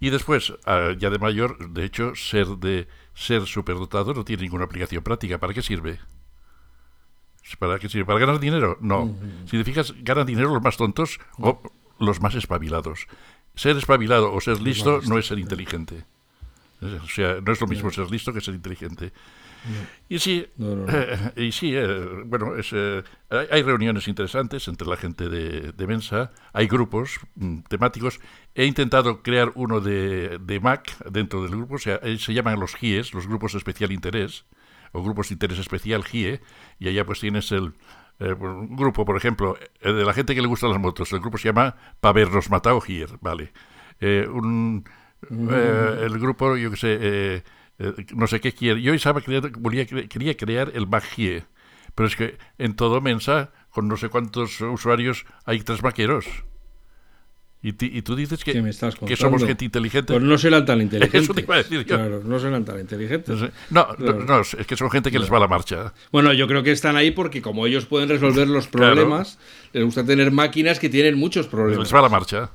Y después, ah, ya de mayor, de hecho, ser de ser superdotado no tiene ninguna aplicación práctica. ¿Para qué sirve? ¿Para qué sirve? ¿Para ganar dinero? No. Si te fijas, ganan dinero los más tontos o los más espabilados. Ser espabilado o ser listo no es ser inteligente. O sea, no es lo mismo ser listo que ser inteligente. Y sí, y sí eh, bueno, eh, hay reuniones interesantes entre la gente de, de Mensa, hay grupos mm, temáticos. He intentado crear uno de, de Mac dentro del grupo, o sea, eh, se llaman los GIES, los grupos de especial interés o grupos de interés especial, GIE, y allá pues tienes el eh, un grupo, por ejemplo, eh, de la gente que le gustan las motos. El grupo se llama Pavernos Matao GIER, vale. Eh, un, el grupo, yo qué sé, no sé qué quiere. Yo sabía quería crear el GIE, pero es que en todo Mensa, con no sé cuántos usuarios, hay tres maqueros. Y, tú dices que, que, somos gente inteligente. Pues no serán tan inteligentes. Eso te iba a decir yo. Claro, no serán tan inteligentes. No, no, es que son gente que les va a la marcha. Bueno, yo creo que están ahí porque como ellos pueden resolver los problemas, les gusta tener máquinas que tienen muchos problemas. Les va a la marcha.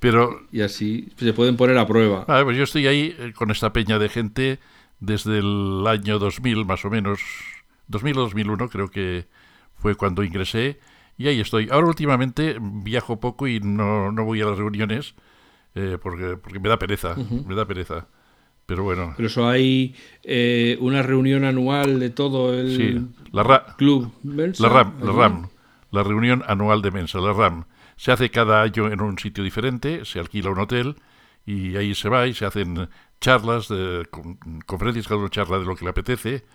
Pero, y así se pueden poner a prueba. pues yo estoy ahí eh, con esta peña de gente desde el año 2000 más o menos, 2000 o 2001 creo que fue cuando ingresé y ahí estoy. Ahora últimamente viajo poco y no, no voy a las reuniones eh, porque, porque me da pereza, me da pereza. Pero bueno. Pero eso hay eh, una reunión anual de todo el la club Mensa. La RAM, la RAM, la reunión anual de Mensa, la RAM. Se hace cada año en un sitio diferente, se alquila un hotel y ahí se va y se hacen charlas, de, conferencias, cada uno charla de lo que le apetece.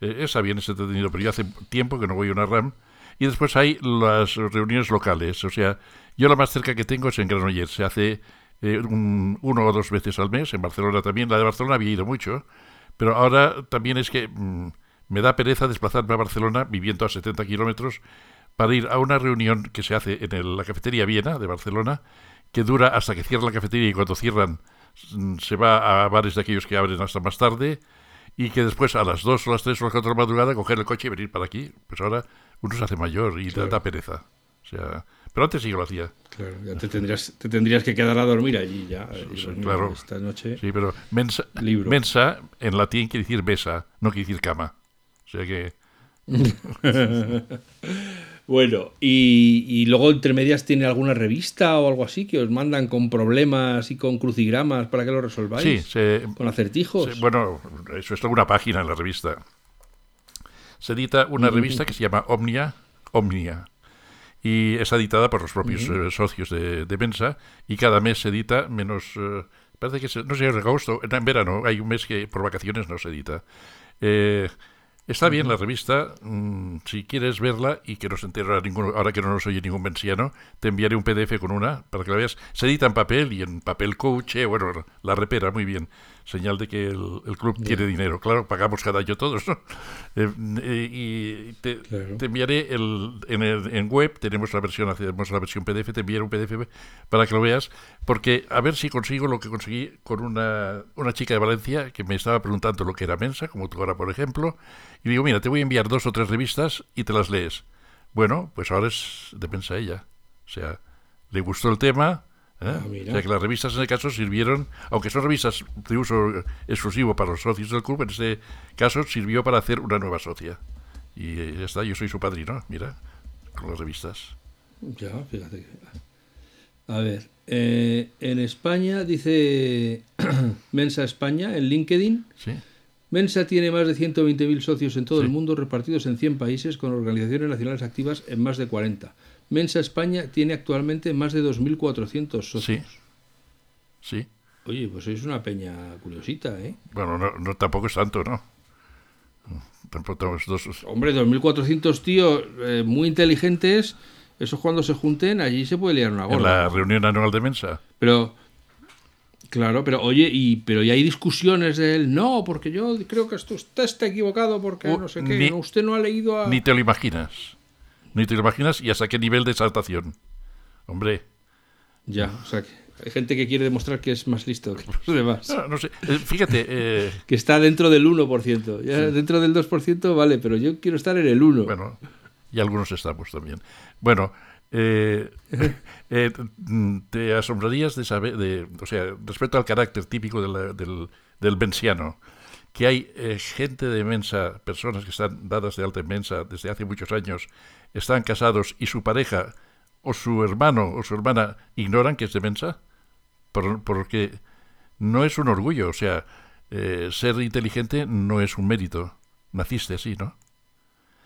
Eh, está bien, es entretenido, pero yo hace tiempo que no voy a una RAM Y después hay las reuniones locales. O sea, yo la más cerca que tengo es en Granollers. Se hace eh, uno o dos veces al mes. En Barcelona también. La de Barcelona había ido mucho. Pero ahora también es que mm, me da pereza desplazarme a Barcelona viviendo a 70 kilómetros para ir a una reunión que se hace en la cafetería Viena de Barcelona, que dura hasta que cierra la cafetería y cuando cierran mm, se va a bares de aquellos que abren hasta más tarde y que después a las 2 o las 3 o las 4 de la madrugada coger el coche y venir para aquí. Pues ahora uno se hace mayor y te da pereza. O sea, pero antes sí yo lo hacía. Claro, ya te tendrías, te tendrías que quedar a dormir allí ya. claro. Esta noche. Sí, pero mensa, mensa en latín quiere decir besa, no quiere decir cama. O sea que... Bueno, y, luego entre medias tiene alguna revista o algo así que os mandan con problemas y con crucigramas para que lo resolváis. Sí, con acertijos. bueno, eso es una página en la revista. Se edita una revista que se llama Omnia, Omnia, y es editada por los propios eh, socios de, de, Mensa y cada mes se edita menos... Eh, parece que, no sé, en agosto, en verano hay un mes que por vacaciones no se edita. Eh, Está bien la revista, mm, si quieres verla y que no se entera ninguno, ahora que no nos oye ningún venciano, te enviaré un PDF con una para que la veas. Se edita en papel y en papel coach, bueno, la repera muy bien señal de que el, club tiene dinero. Claro, pagamos cada año todos, ¿no? Eh, eh, y te, enviaré el, en, el, en web, tenemos la versión, hacemos la versión PDF, te enviaré un PDF para que lo veas, porque a ver si consigo lo que conseguí con una, una chica de Valencia que me estaba preguntando lo que era Mensa, como tú ahora, por ejemplo, y digo, mira, te voy a enviar dos o tres revistas y te las lees. Bueno, pues ahora es de Mensa ella. O sea, le gustó el tema, ¿Eh? Ah, o sea que las revistas en ese caso sirvieron, aunque son revistas de uso exclusivo para los socios del club, en este caso sirvió para hacer una nueva socia. Y ya está, yo soy su padrino, mira, con las revistas. Ya, fíjate. A ver, eh, en España dice Mensa España, en LinkedIn. Sí. Mensa tiene más de 120.000 socios en todo el mundo, repartidos en 100 países, con organizaciones nacionales activas en más de 40. Mensa España tiene actualmente más de 2.400 socios. Sí. Sí. Oye, pues sois una peña curiosita, ¿eh? Bueno, no, tampoco es tanto, ¿no? Tampoco dos... Hombre, 2.400 tíos eh, muy inteligentes, eso cuando se junten, allí se puede liar una gorda. En la reunión anual de Mensa. Pero, claro, pero oye, y pero ya hay discusiones de él, no, porque yo creo que esto, usted está equivocado porque no sé qué, usted no ha leído a... Ni te lo imaginas. Ni te imaginas y hasta qué nivel de exaltación. Hombre. Ya, o sea, que hay gente que quiere demostrar que es más listo que los demás. No, sé, eh, fíjate. Eh, que está dentro del 1%. Ya Dentro del 2%, vale, pero yo quiero estar en el 1%. Bueno, y algunos estamos también. Bueno, eh, te asombrarías de saber, de, o sea, respecto al carácter típico del, del venciano que hay gente de mensa, personas que están dadas de alta en mensa desde hace muchos años están casados y su pareja o su hermano o su hermana ignoran que es de Mensa, porque no es un orgullo, o sea, eh, ser inteligente no es un mérito, naciste así, ¿no?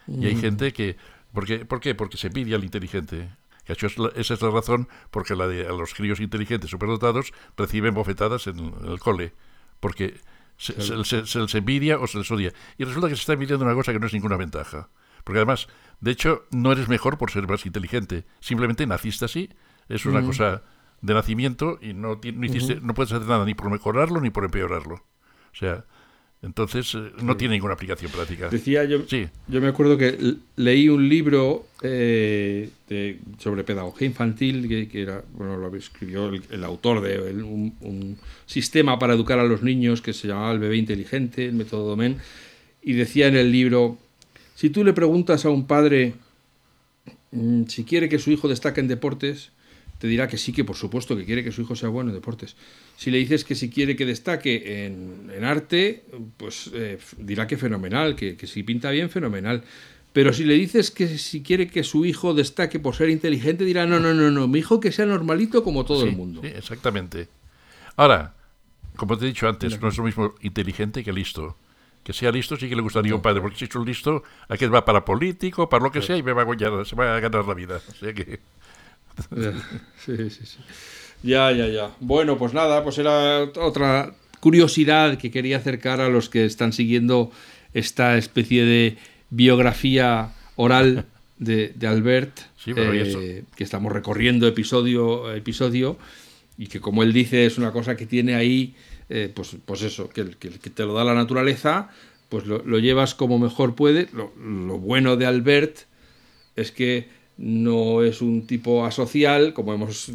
Y hay mm. gente que... ¿por qué? ¿Por qué? Porque se pide al inteligente. Esa es la razón porque la de, a los críos inteligentes superdotados reciben bofetadas en el cole, porque se, se, les envidia o se les odia. Y resulta que se está envidiando una cosa que no es ninguna ventaja. Porque además, de hecho, no eres mejor por ser más inteligente. Simplemente naciste así. Es una cosa de nacimiento y no, no, hiciste, no puedes hacer nada ni por mejorarlo ni por empeorarlo. O sea, entonces eh, no tiene ninguna aplicación práctica. Decía yo, yo me acuerdo que leí un libro eh, sobre pedagogía infantil que, era, bueno, lo escribió el, autor de un, un, sistema para educar a los niños que se llamaba el bebé inteligente, el método Domen, y decía en el libro si tú le preguntas a un padre mm, si quiere que su hijo destaque en deportes, te dirá que sí, que por supuesto que quiere que su hijo sea bueno en deportes. Si le dices que si quiere que destaque en, arte, pues eh, dirá que fenomenal, que, si pinta bien, fenomenal. Pero si le dices que si quiere que su hijo destaque por ser inteligente, dirá, no, no, no, no, mi hijo que sea normalito como todo el mundo. Sí, exactamente. Ahora, como te he dicho antes, no es lo mismo inteligente que listo que sea listo sí que le gustaría un padre, porque si es un listo, aquel va para político, para lo que sea, y me va a ganar, se va a ganar la vida. O sea que... Sí, sí, sí. Ya, ya, ya. Bueno, pues nada, pues era otra curiosidad que quería acercar a los que están siguiendo esta especie de biografía oral de, Albert, Sí, eh, que estamos recorriendo episodio a episodio y que como él dice es una cosa que tiene ahí, eh, pues, pues eso, que, que- que te lo da la naturaleza, pues lo, lo llevas como mejor puede. Lo, lo bueno de Albert es que no es un tipo asocial, como hemos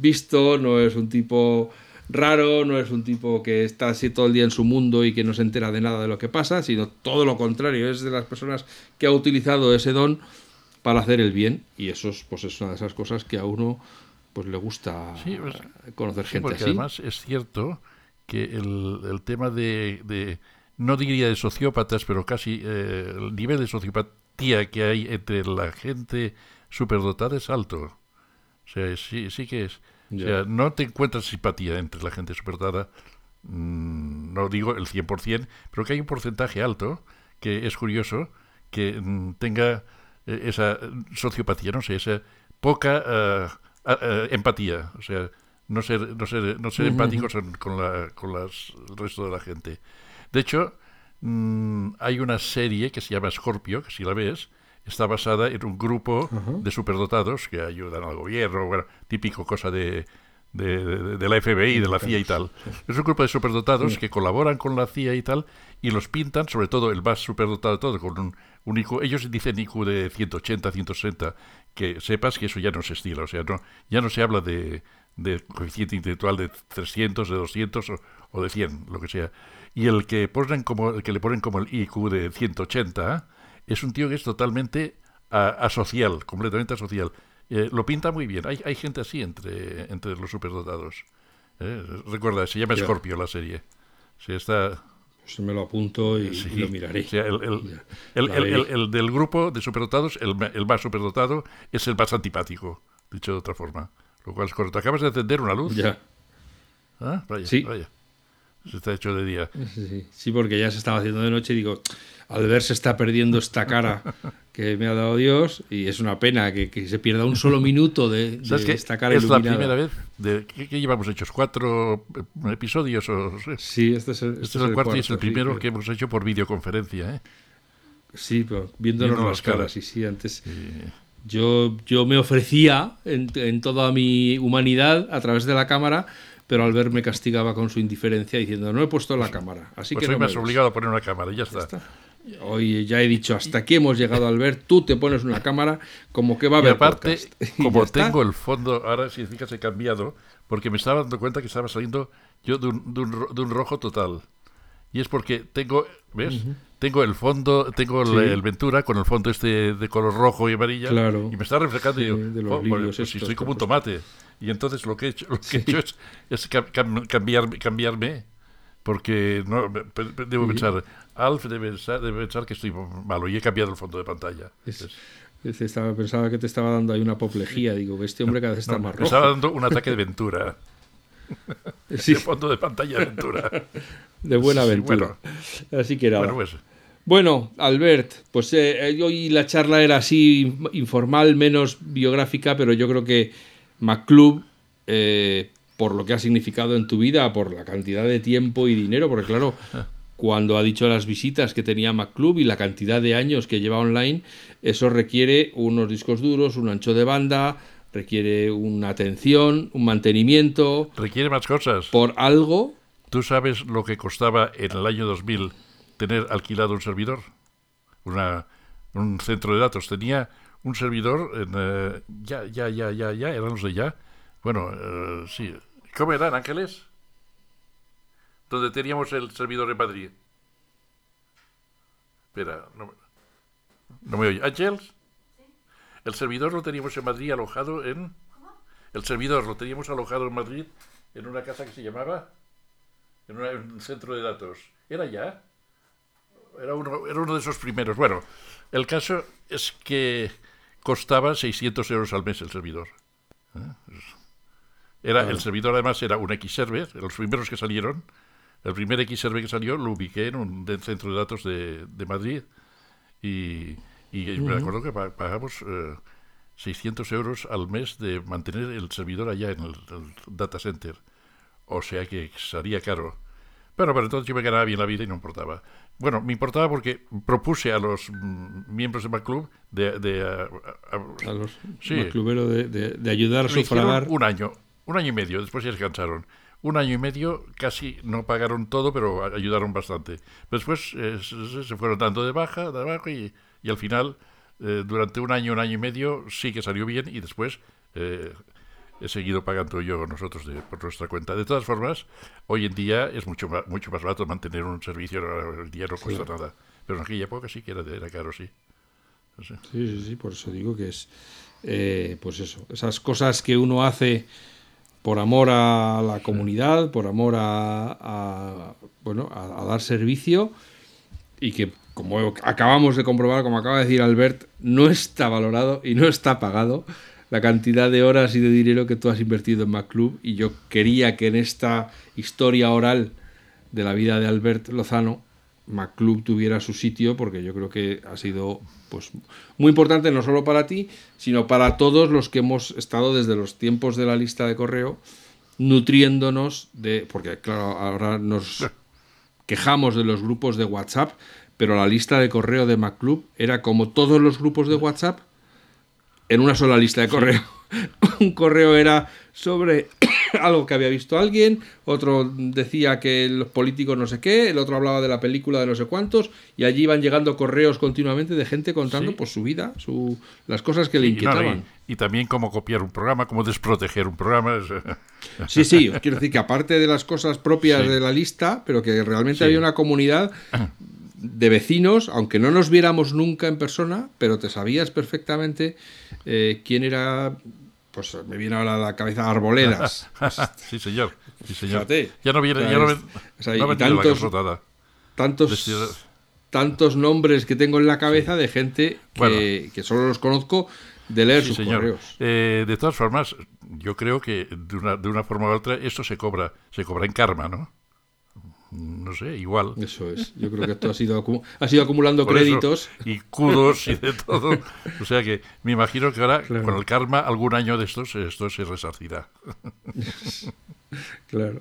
visto, no es un tipo raro, no es un tipo que está así todo el día en su mundo y que no se entera de nada de lo que pasa, sino todo lo contrario, es de las personas que ha utilizado ese don para hacer el bien y eso es, pues es una de esas cosas que a uno pues le gusta Sí, pues, conocer Sí, gente porque así. además es cierto que el, el tema de, de- no diría de sociópatas, pero casi eh, el nivel de sociopatía que hay entre la gente superdotada es alto. O sea, sí, sí que es. O sea, no te encuentras simpatía entre la gente superdotada, mm, no digo el 100%, pero que hay un porcentaje alto que es curioso que mm, tenga eh, esa sociopatía, no sé, esa poca eh, empatía, o sea, no ser, no ser, no ser empáticos con, la, con las, el resto de la gente. De hecho, mm, hay una serie que se llama Scorpio, que si la ves, está basada en un grupo de superdotados que ayudan al gobierno, bueno, típico cosa de, de, de- de la FBI, de la CIA y tal. Es un grupo de superdotados que colaboran con la CIA y tal, y los pintan, sobre todo el más superdotado de todo, con un, un IQ, ellos dicen IQ de 180, 160, que sepas que eso ya no se estila, o sea, no, ya no se habla de, de coeficiente intelectual de 300, de 200 o, o de 100, lo que sea. Y el que ponen como el que le ponen como el IQ de 180 es un tío que es totalmente a- asocial, completamente asocial. Eh, lo pinta muy bien. Hay, hay gente así entre, entre los superdotados. Eh, recuerda, se llama. Scorpio la serie. Sí, está, Pues me lo apunto y, lo miraré. o sea, el, el- el- del grupo de superdotados, el, más superdotado, es el más antipático, dicho de otra forma. Lo cual es correcto. Acabas de encender una luz. Ya. Ah, Vaya, Sí. vaya. Se está hecho de día. Sí, sí. Sí, porque ya se estaba haciendo de noche y digo, al ver se está perdiendo esta cara que me ha dado Dios y es una pena que, que se pierda un solo minuto de, de ¿Sabes esta cara Es la iluminada. primera vez de, ¿qué, qué llevamos hechos? ¿Cuatro eh, episodios? O, este, Sí, este es el, es el cuarto y es el sí, primero creo. que hemos hecho por videoconferencia. ¿eh? Sí, pero viéndonos las las caras. caras, sí, sí, antes yo, yo me ofrecía en, en toda mi humanidad a través de la cámara, pero al ver me castigaba con su indiferencia diciendo, no he puesto la cámara, así Pues que no me ves". obligado a poner una cámara y ya está. está. Hoy ya he dicho, hasta aquí hemos llegado al ver, tú te pones una cámara como que va a Y haber aparte, podcast. Y como ya está. tengo el fondo, ahora si fijas he cambiado, porque me estaba dando cuenta que estaba saliendo yo de un, de un ro- de un rojo total. Y es porque tengo, ¿ves? Tengo el fondo, tengo el, Sí. el Ventura con el fondo este de color rojo y amarilla. Claro. Y me está reflejando y Sí, digo, de los "Oh, bueno, pues estos estoy como un tomate. Y entonces lo que he hecho, lo que he hecho es, es cam- cam- cambiarme, cambiarme, porque no, debo pensar, Alf debe pensar, debe pensar que estoy malo y he cambiado el fondo de pantalla. Es- Es- estaba, pensaba que te estaba dando ahí una apoplejía. Digo, este hombre cada vez está no, más me estaba rojo. dando un ataque de Ventura. Sí, de fondo de pantalla de aventura. de buena Sí, aventura. Así que nada. Bueno, pues, Bueno, Albert, pues eh, eh, hoy la charla era así informal, menos biográfica, pero yo creo que MacClub, eh, por lo que ha significado en tu vida, por la cantidad de tiempo y dinero, porque claro, cuando ha dicho las visitas que tenía MacClub y la cantidad de años que lleva online, eso requiere unos discos duros, un ancho de banda, requiere una atención, un mantenimiento, requiere más cosas. por algo ¿Tú sabes lo que costaba en el año 2000 tener alquilado un servidor? Una, un centro de datos. Tenía un servidor en... eh, ya, ya, ya, ya, ya, eran los de ya. Bueno, eh, sí. ¿Cómo eran, Ángeles? Donde teníamos el servidor en Madrid. Espera, no, me- no me oye. ¿Ángeles? El servidor lo teníamos en Madrid alojado en... El servidor lo teníamos alojado en Madrid en una casa que se llamaba... En, una- en un centro de datos. ¿Era ya? Era uno, era uno de esos primeros. Bueno, el caso es que costaba 600 euros al mes el servidor. ¿Eh? Era, El servidor además era un X-Server, los primeros que salieron. El primer X-Server que salió lo ubiqué en un centro de datos de, de Madrid y, y me acuerdo que pa- pagamos eh, 600 euros al mes de mantener el servidor allá en el, el data center. O sea que salía caro. Bueno, pero entonces yo me ganaba bien la vida y no importaba. Bueno, me importaba porque propuse a los mm, miembros de MacClub de... de a, los sí, de, de, de, ayudar a sufragar... Un año, un año y medio, después ya se cansaron. Un año y medio casi no pagaron todo, pero ayudaron bastante. Después eh, se fueron dando de baja, de abajo y, y al final, eh, durante un año, un año y medio, sí que salió bien y después eh, he seguido pagando yo nosotros por nuestra cuenta. De todas formas, hoy en día es mucho más, mucho más barato mantener un servicio, el día no cuesta nada. Pero en aquella época sí que era, era caro, sí. Sí, sí, sí, por eso digo que es, eh, pues eso, esas cosas que uno hace por amor a la comunidad, por amor a, bueno, a, dar servicio y que como acabamos de comprobar, como acaba de decir Albert, no está valorado y no está pagado la cantidad de horas y de dinero que tú has invertido en MacClub y yo quería que en esta historia oral de la vida de Albert Lozano MacClub tuviera su sitio porque yo creo que ha sido pues muy importante no solo para ti sino para todos los que hemos estado desde los tiempos de la lista de correo nutriéndonos de porque claro ahora nos quejamos de los grupos de WhatsApp pero la lista de correo de MacClub era como todos los grupos de WhatsApp en una sola lista de correo. Un correo era sobre algo que había visto alguien, otro decía que los políticos no sé qué, el otro hablaba de la película de no sé cuántos, y allí iban llegando correos continuamente de gente contando pues su vida, su, las cosas que le inquietaban. Y, también cómo copiar un programa, cómo desproteger un programa. Sí, sí, quiero decir que aparte de las cosas propias de la lista, pero que realmente había una comunidad de vecinos, aunque no nos viéramos nunca en persona, pero te sabías perfectamente eh, quién era. Pues me viene ahora a la cabeza Arboledas. sí, señor. Sí, señor. ya no viene. Ya no, tantos, tantos, tantos nombres que tengo en la cabeza de gente que, que solo los conozco de leer sus correos. Eh, de todas formas, yo creo que de una, de una forma u otra esto se cobra, se cobra en karma, ¿no? No sé, igual. Eso es. Yo creo que esto ha sido, ha sido acumulando créditos. y kudos y de todo. O sea que me imagino que ahora, con el karma, algún año de estos, esto se resarcirá. claro.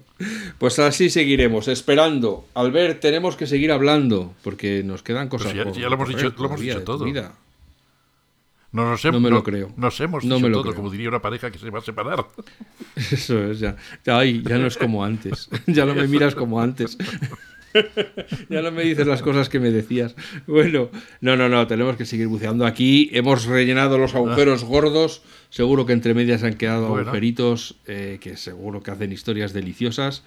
Pues así seguiremos, esperando. Al ver, tenemos que seguir hablando, porque nos quedan pues cosas. ya, lo hemos dicho, lo hemos dicho todo. No, nos no me lo creo. Nos hemos no dicho todo, como diría una pareja que se va a separar. Eso es, ya. Ya, ya no es como antes. ya no me miras como antes. ya no me dices las cosas que me decías. Bueno, no, no, no, tenemos que seguir buceando aquí. Hemos rellenado los agujeros gordos. Seguro que entre medias han quedado agujeritos eh, que seguro que hacen historias deliciosas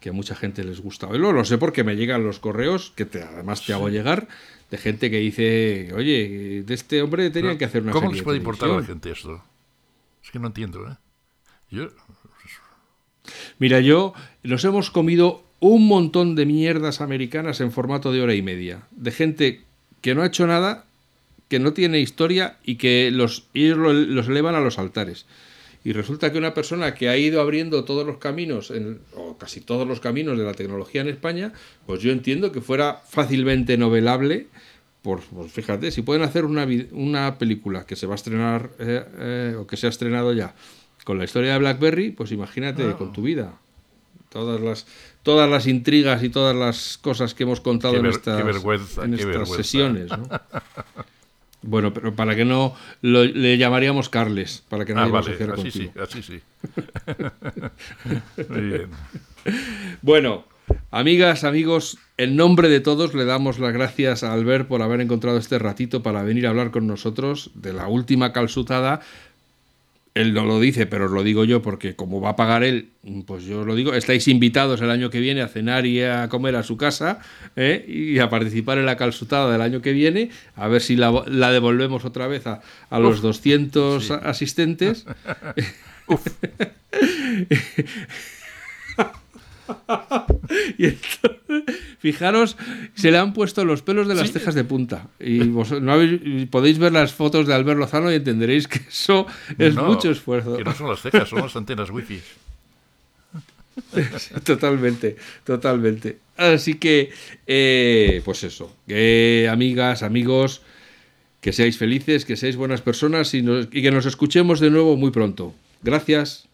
que a mucha gente les gusta oírlo. Lo sé porque me llegan los correos que te, además te hago llegar de gente que dice, oye, de este hombre tenían que hacer una ¿Cómo les puede importar a la gente esto? Es que no entiendo, ¿eh? Yo... Mira, yo nos hemos comido un montón de mierdas americanas en formato de hora y media, de gente que no ha hecho nada, que no tiene historia y que los, los elevan a los altares. Y resulta que una persona que ha ido abriendo todos los caminos, o casi todos los caminos de la tecnología en España, pues yo entiendo que fuera fácilmente novelable. Por, pues fíjate, si pueden hacer una, una película que se va a estrenar eh, eh, o que se ha estrenado ya con la historia de BlackBerry, pues imagínate ah. con tu vida. Todas las, todas las intrigas y todas las cosas que hemos contado en estas, en estas sesiones. ¿no? Bueno, pero para que no le llamaríamos Carles, para que no ah, vale, así sí, así sí. Muy bien. Bueno, amigas, amigos, en nombre de todos le damos las gracias a Albert por haber encontrado este ratito para venir a hablar con nosotros de la última calzutada él no lo dice, pero os lo digo yo porque como va a pagar él, pues yo os lo digo, estáis invitados el año que viene a cenar y a comer a su casa ¿eh? y a participar en la calzutada del año que viene, a ver si la, devolvemos otra vez a, los 200 asistentes. y fijaros, se le han puesto los pelos de las cejas de punta. Y vos, no podéis ver las fotos de Albert Lozano y entenderéis que eso es mucho esfuerzo. Que no son las cejas, son las antenas wifi. totalmente, totalmente. Así que, eh, pues eso, que amigas, amigos, que seáis felices, que seáis buenas personas y que nos escuchemos de nuevo muy pronto. Gracias.